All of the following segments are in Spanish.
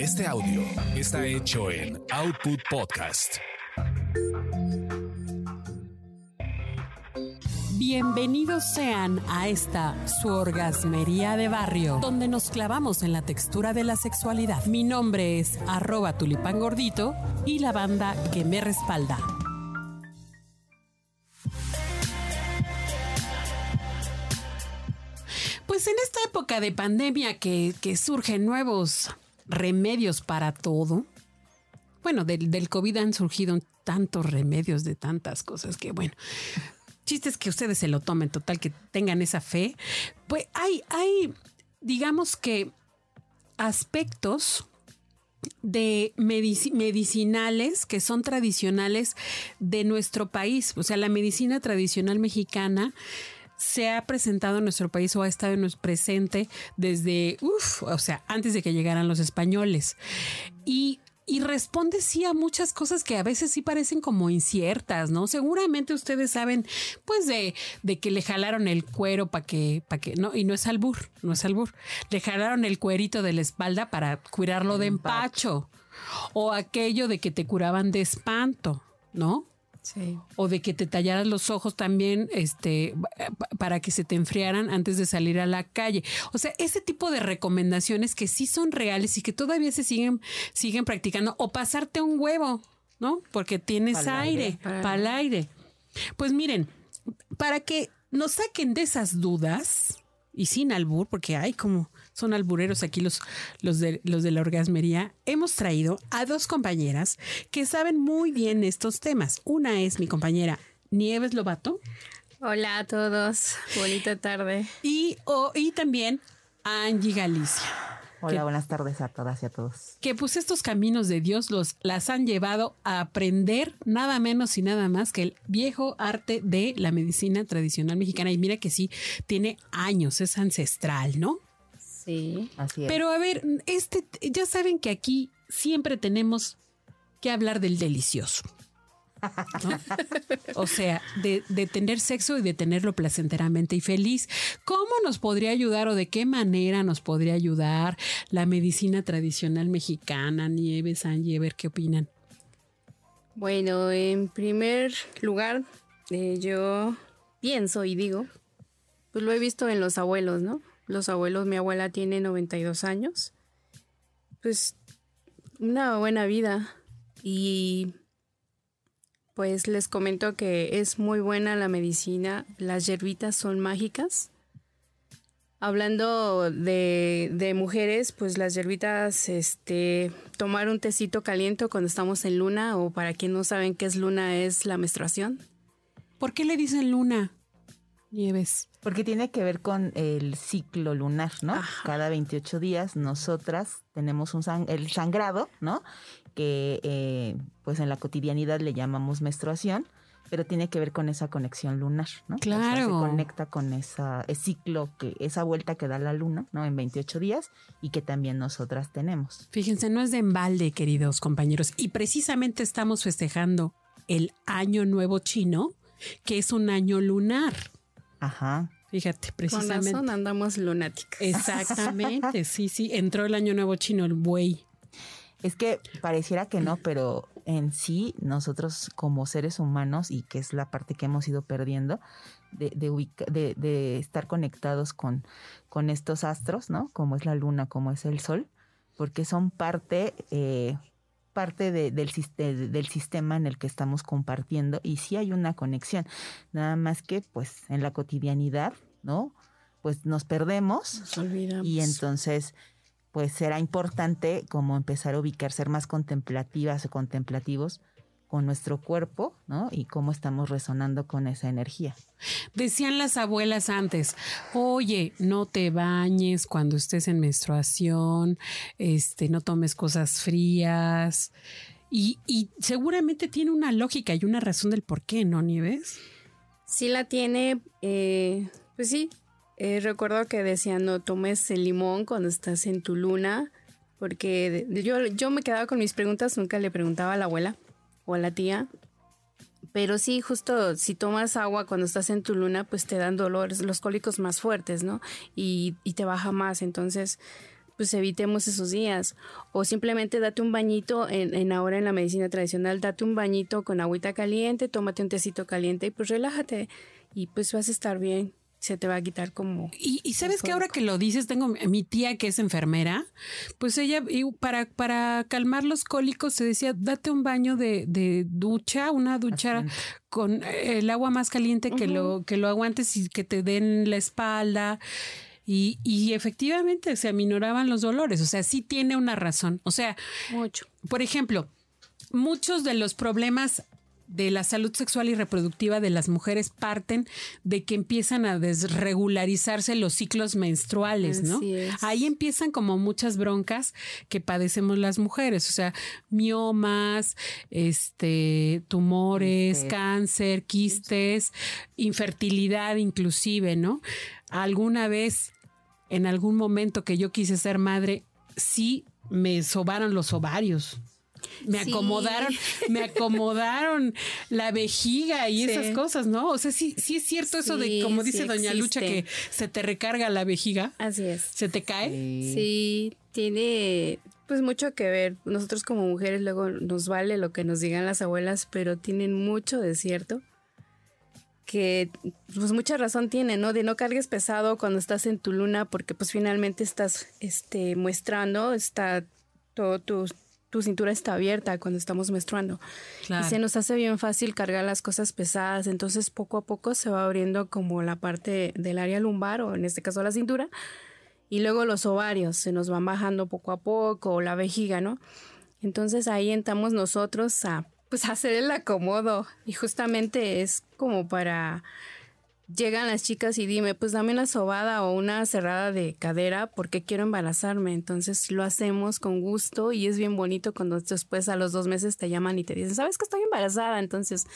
Este audio está hecho en Output Podcast. Bienvenidos sean a esta su orgasmería de barrio, donde nos clavamos en la textura de la sexualidad. Mi nombre es arroba tulipán gordito y la banda que me respalda. Pues en esta época de pandemia que, que surgen nuevos remedios para todo, bueno, del, del COVID han surgido tantos remedios de tantas cosas que, bueno, chistes que ustedes se lo tomen total, que tengan esa fe. Pues hay, hay, digamos que aspectos de medicinales que son tradicionales de nuestro país. O sea, la medicina tradicional mexicana se ha presentado en nuestro país o ha estado en nuestro presente desde, uff, o sea, antes de que llegaran los españoles. Y y responde sí a muchas cosas que a veces sí parecen como inciertas, ¿no? Seguramente ustedes saben, pues, de, de que le jalaron el cuero para que, para que, no, y no es albur, no es albur. Le jalaron el cuerito de la espalda para curarlo de empacho. O aquello de que te curaban de espanto, ¿no? O de que te tallaras los ojos también, este, para que se te enfriaran antes de salir a la calle. O sea, ese tipo de recomendaciones que sí son reales y que todavía se siguen, siguen practicando. O pasarte un huevo, ¿no? Porque tienes aire, para el aire. Pues miren, para que nos saquen de esas dudas, y sin albur, porque hay como son albureros aquí los, los, de, los de la orgasmería, hemos traído a dos compañeras que saben muy bien estos temas. Una es mi compañera Nieves Lobato. Hola a todos, bonita tarde. Y, y también Angie Galicia. Hola, buenas tardes a todas y a todos. Que pues estos caminos de Dios los las han llevado a aprender nada menos y nada más que el viejo arte de la medicina tradicional mexicana. Y mira que sí, tiene años, es ancestral, ¿no? Sí, así es. Pero a ver, este, ya saben que aquí siempre tenemos que hablar del delicioso. o sea, de, tener sexo y de tenerlo placenteramente y feliz. ¿Cómo nos podría ayudar o de qué manera nos podría ayudar la medicina tradicional mexicana? Nieves, Angie, a ver qué opinan. Bueno, en primer lugar, eh, yo pienso y digo, pues lo he visto en los abuelos, ¿no? Los abuelos, mi abuela tiene 92 años, pues una buena vida y pues les comento que es muy buena la medicina, las hierbitas son mágicas. Hablando de, mujeres, pues las hierbitas, este, tomar un tecito caliente cuando estamos en luna, o para quien no saben qué es luna, es la menstruación. ¿Por qué le dicen luna? Nieves. Porque tiene que ver con el ciclo lunar, ¿no? Cada 28 días nosotras tenemos un el sangrado, ¿no? que eh, pues en la cotidianidad le llamamos menstruación, pero tiene que ver con esa conexión lunar, ¿no? Claro. se conecta con esa, ese ciclo, que, esa vuelta que da la luna, ¿no? En 28 días y que también nosotras tenemos. Fíjense, no es de embalde, queridos compañeros, y precisamente estamos festejando el Año Nuevo Chino, que es un año lunar. Ajá. Fíjate, precisamente. Con razón andamos lunáticas. Exactamente, sí, sí. Entró el Año Nuevo Chino, el buey. Es que pareciera que no, pero en sí nosotros como seres humanos, y que es la parte que hemos ido perdiendo, de, de, de, estar conectados con, con estos astros, ¿no? Como es la luna, como es el sol, porque son parte, eh, parte del, del sistema en el que estamos compartiendo y sí hay una conexión, nada más que pues en la cotidianidad, ¿no? Pues nos perdemos nos olvidamos. y entonces pues será importante como empezar a ubicar, ser más contemplativas o contemplativos con nuestro cuerpo, ¿no? Y cómo estamos resonando con esa energía. Decían las abuelas antes, oye, no te bañes cuando estés en menstruación, este, no tomes cosas frías. Y, y seguramente tiene una lógica y una razón del por qué, ¿no, Nieves? Sí la tiene, eh, pues sí, eh, recuerdo que decían no tomes el limón cuando estás en tu luna, porque yo, yo me quedaba con mis preguntas, nunca le preguntaba a la abuela o la tía. Pero sí, justo si tomas agua cuando estás en tu luna, pues te dan dolores, los cólicos más fuertes, ¿no? Y, y te baja más. Entonces, pues evitemos esos días. O simplemente date un bañito, en, en ahora en la medicina tradicional, date un bañito con agüita caliente, tómate un tecito caliente y pues relájate y pues vas a estar bien se te va a quitar como... Y, sabes que ahora que lo dices, tengo mi tía que es enfermera, pues ella para, para calmar los cólicos se decía, date un baño de, de ducha, una ducha con el agua más caliente que, lo, que lo aguantes y que te den la espalda. Y, y, efectivamente se aminoraban los dolores. O sea, sí tiene una razón. O sea, mucho. Por ejemplo, muchos de los problemas de la salud sexual y reproductiva de las mujeres parten de que empiezan a desregularizarse los ciclos menstruales, ¿no? Ahí empiezan como muchas broncas que padecemos las mujeres, o sea, miomas, este, tumores, cáncer, quistes, infertilidad inclusive, ¿no? Alguna vez, en algún momento que yo quise ser madre, sí me sobaron los ovarios me acomodaron, me acomodaron la vejiga y esas cosas, ¿no? O sea, sí, sí es cierto eso de, como dice Doña Lucha, que se te recarga la vejiga. Así es. ¿Se te cae? Sí, tiene pues mucho que ver. Nosotros como mujeres luego nos vale lo que nos digan las abuelas, pero tienen mucho de cierto que pues mucha razón tiene, ¿no? De no cargues pesado cuando estás en tu luna porque pues finalmente estás este muestrando, está todo tu tu cintura está abierta cuando estamos menstruando. Y se nos hace bien fácil cargar las cosas pesadas, entonces poco a poco se va abriendo como la parte del área lumbar o en este caso la cintura y luego los ovarios se nos van bajando poco a poco o la vejiga, ¿no? Entonces ahí entramos nosotros a pues hacer el acomodo y justamente es como para llegan las chicas y dime, pues dame una sobada o una cerrada de cadera porque quiero embarazarme. Entonces lo hacemos con gusto y es bien bonito cuando después a los dos meses te llaman y te dicen, ¿sabes que estoy embarazada? Entonces,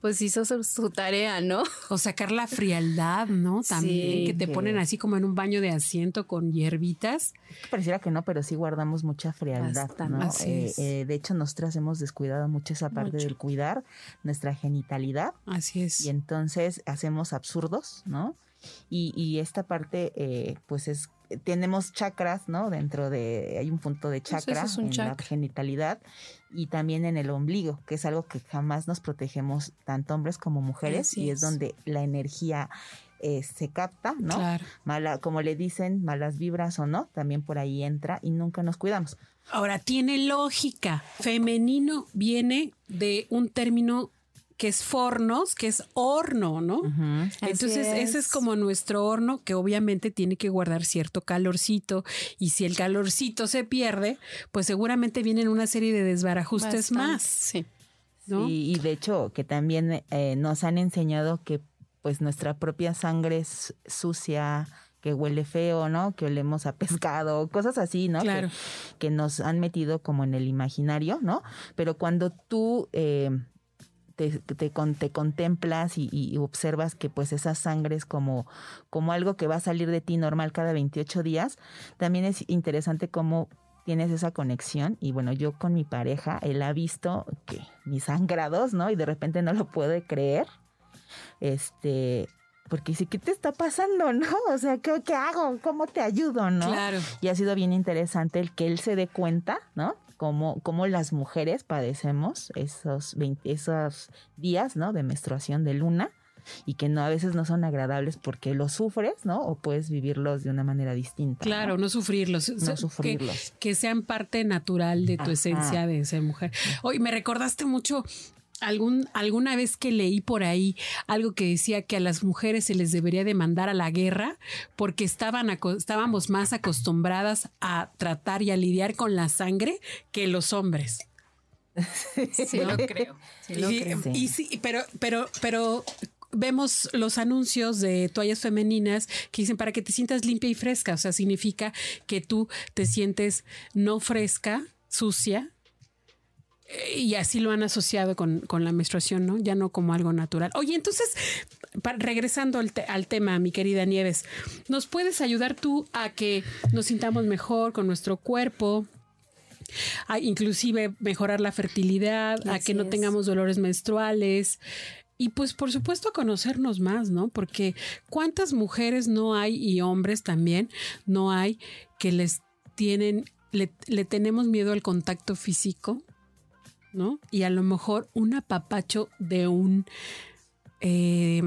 pues hizo su, tarea, ¿no? O sacar la frialdad, ¿no? También, que te ponen así como en un baño de asiento con hierbitas. Pareciera que no, pero sí guardamos mucha frialdad, ¿no? Eh, eh, de hecho, nosotras hemos descuidado mucho esa parte del cuidar nuestra genitalidad. Así es. Y entonces hacemos absurdos, ¿no? Y, y esta parte, eh, pues es tenemos chakras, ¿no? Dentro de, hay un punto de pues chakra en la genitalidad y también en el ombligo, que es algo que jamás nos protegemos tanto hombres como mujeres y es. donde la energía eh, se capta, ¿no? Claro. Mala, como le dicen, malas vibras o no, también por ahí entra y nunca nos cuidamos. Ahora, tiene lógica. Femenino viene de un término que es fornos, que es horno, ¿no? Entonces, ese es como nuestro horno que obviamente tiene que guardar cierto calorcito y si el calorcito se pierde, pues seguramente vienen una serie de desbarajustes más. Sí. Y, de hecho, que también eh, nos han enseñado que pues nuestra propia sangre es sucia, que huele feo, ¿no? Que olemos a pescado, cosas así, ¿no? Claro. Que, nos han metido como en el imaginario, ¿no? Pero cuando tú eh, te, te, contemplas y, observas que pues esa sangre es como, como algo que va a salir de ti normal cada 28 días, también es interesante cómo tienes esa conexión y bueno, yo con mi pareja, él ha visto que mis sangrados, ¿no? Y de repente no lo puede creer. Este, porque dice, ¿qué te está pasando, no? O sea, ¿qué, ¿qué, hago? ¿Cómo te ayudo, no? Claro. Y ha sido bien interesante el que él se dé cuenta, ¿no? Cómo, las mujeres padecemos esos, esos días, ¿no? De menstruación de luna y que no a veces no son agradables porque los sufres, ¿no? O puedes vivirlos de una manera distinta. Claro, no, sufrirlos. No sufrirlos. Que, sean parte natural de tu esencia de ser mujer. Hoy me recordaste mucho algún, alguna vez que leí por ahí algo que decía que a las mujeres se les debería de mandar a la guerra porque estaban estábamos más acostumbradas a tratar y a lidiar con la sangre que los hombres. Sí, lo creo. y, sí, pero, pero, pero vemos los anuncios de toallas femeninas que dicen para que te sientas limpia y fresca. O sea, significa que tú te sientes no fresca, sucia, y así lo han asociado con, la menstruación, ¿no? Ya no como algo natural. Oye, entonces, regresando al, tema, mi querida Nieves, ¿nos puedes ayudar tú a que nos sintamos mejor con nuestro cuerpo? A inclusive mejorar la fertilidad, a que no tengamos dolores menstruales, y pues por supuesto a conocernos más, ¿no? Porque cuántas mujeres no hay y hombres también no hay que les tienen, le, le tenemos miedo al contacto físico, ¿no? Y a lo mejor un apapacho de un eh,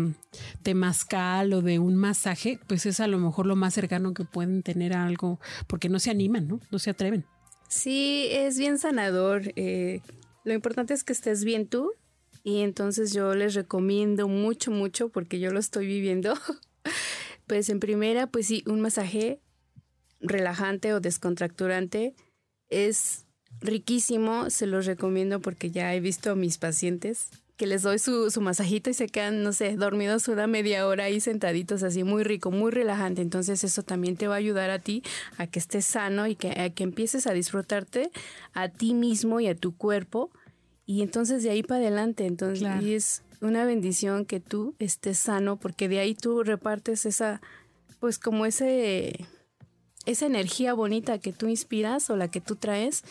temazcal o de un masaje, pues es a lo mejor lo más cercano que pueden tener algo, porque no se animan, ¿no? No se atreven. Sí, es bien sanador. eh, lo importante es que estés bien tú. Y entonces yo les recomiendo mucho, mucho, porque yo lo estoy viviendo. pues en primera, pues sí, un masaje relajante o descontracturante es riquísimo. Se los recomiendo porque ya he visto a mis pacientes que les doy su, su masajito y se quedan, no sé, dormidos una media hora ahí sentaditos así, muy rico, muy relajante. Entonces eso también te va a ayudar a ti a que estés sano y que, a que empieces a disfrutarte a ti mismo y a tu cuerpo. Y entonces de ahí para adelante, entonces Claro. y es una bendición que tú estés sano porque de ahí tú repartes esa, pues como ese, esa energía bonita que tú inspiras o la que tú traes,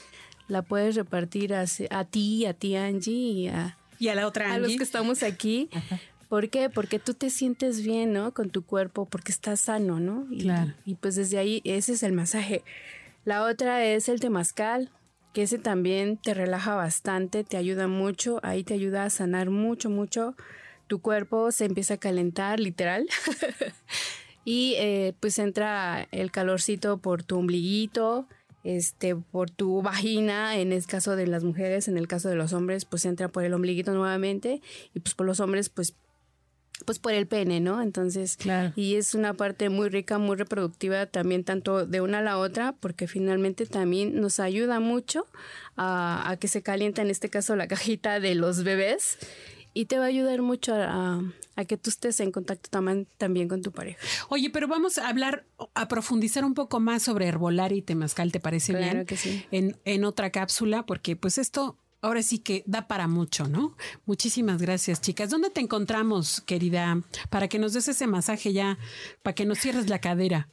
la puedes repartir a, a ti, a ti Angie y a, Y a la otra a los Angie. que estamos aquí. ¿Por qué? Porque tú te sientes bien, ¿no? Con tu cuerpo, porque estás sano, ¿no? Y, Claro. y pues desde ahí, ese es el masaje. La otra es el temazcal, que ese también te relaja bastante, te ayuda mucho, ahí te ayuda a sanar mucho, mucho. Tu cuerpo se empieza a calentar, literal. y eh, pues entra el calorcito por tu ombliguito, este, por tu vagina, en el caso de las mujeres, en el caso de los hombres, pues entra por el ombliguito nuevamente, y pues por los hombres, pues, pues por el pene, ¿no? Entonces, Claro. y es una parte muy rica, muy reproductiva también tanto de una a la otra, porque finalmente también nos ayuda mucho a, a que se calienta, en este caso, la cajita de los bebés. Y te va a ayudar mucho a, a que tú estés en contacto taman- también con tu pareja. Oye, pero vamos a hablar, a profundizar un poco más sobre herbolaria y temazcal, ¿te parece Claro bien? que sí. En, en otra cápsula, porque pues esto ahora sí que da para mucho, ¿no? Muchísimas gracias, chicas. ¿Dónde te encontramos, querida? Para que nos des ese masaje ya, para que nos cierres la cadera.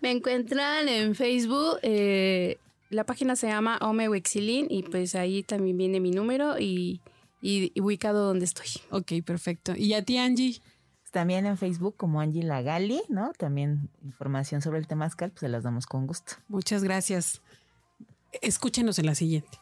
Me encuentran en Facebook. eh, la página se llama Ome Wexilin y pues ahí también viene mi número y, y- y ubicado donde estoy. Ok, perfecto. ¿Y a ti, Angie? También en Facebook como Angie Lagali, ¿no? También información sobre el temazcal, pues se las damos con gusto. Muchas gracias. Escúchenos en la siguiente.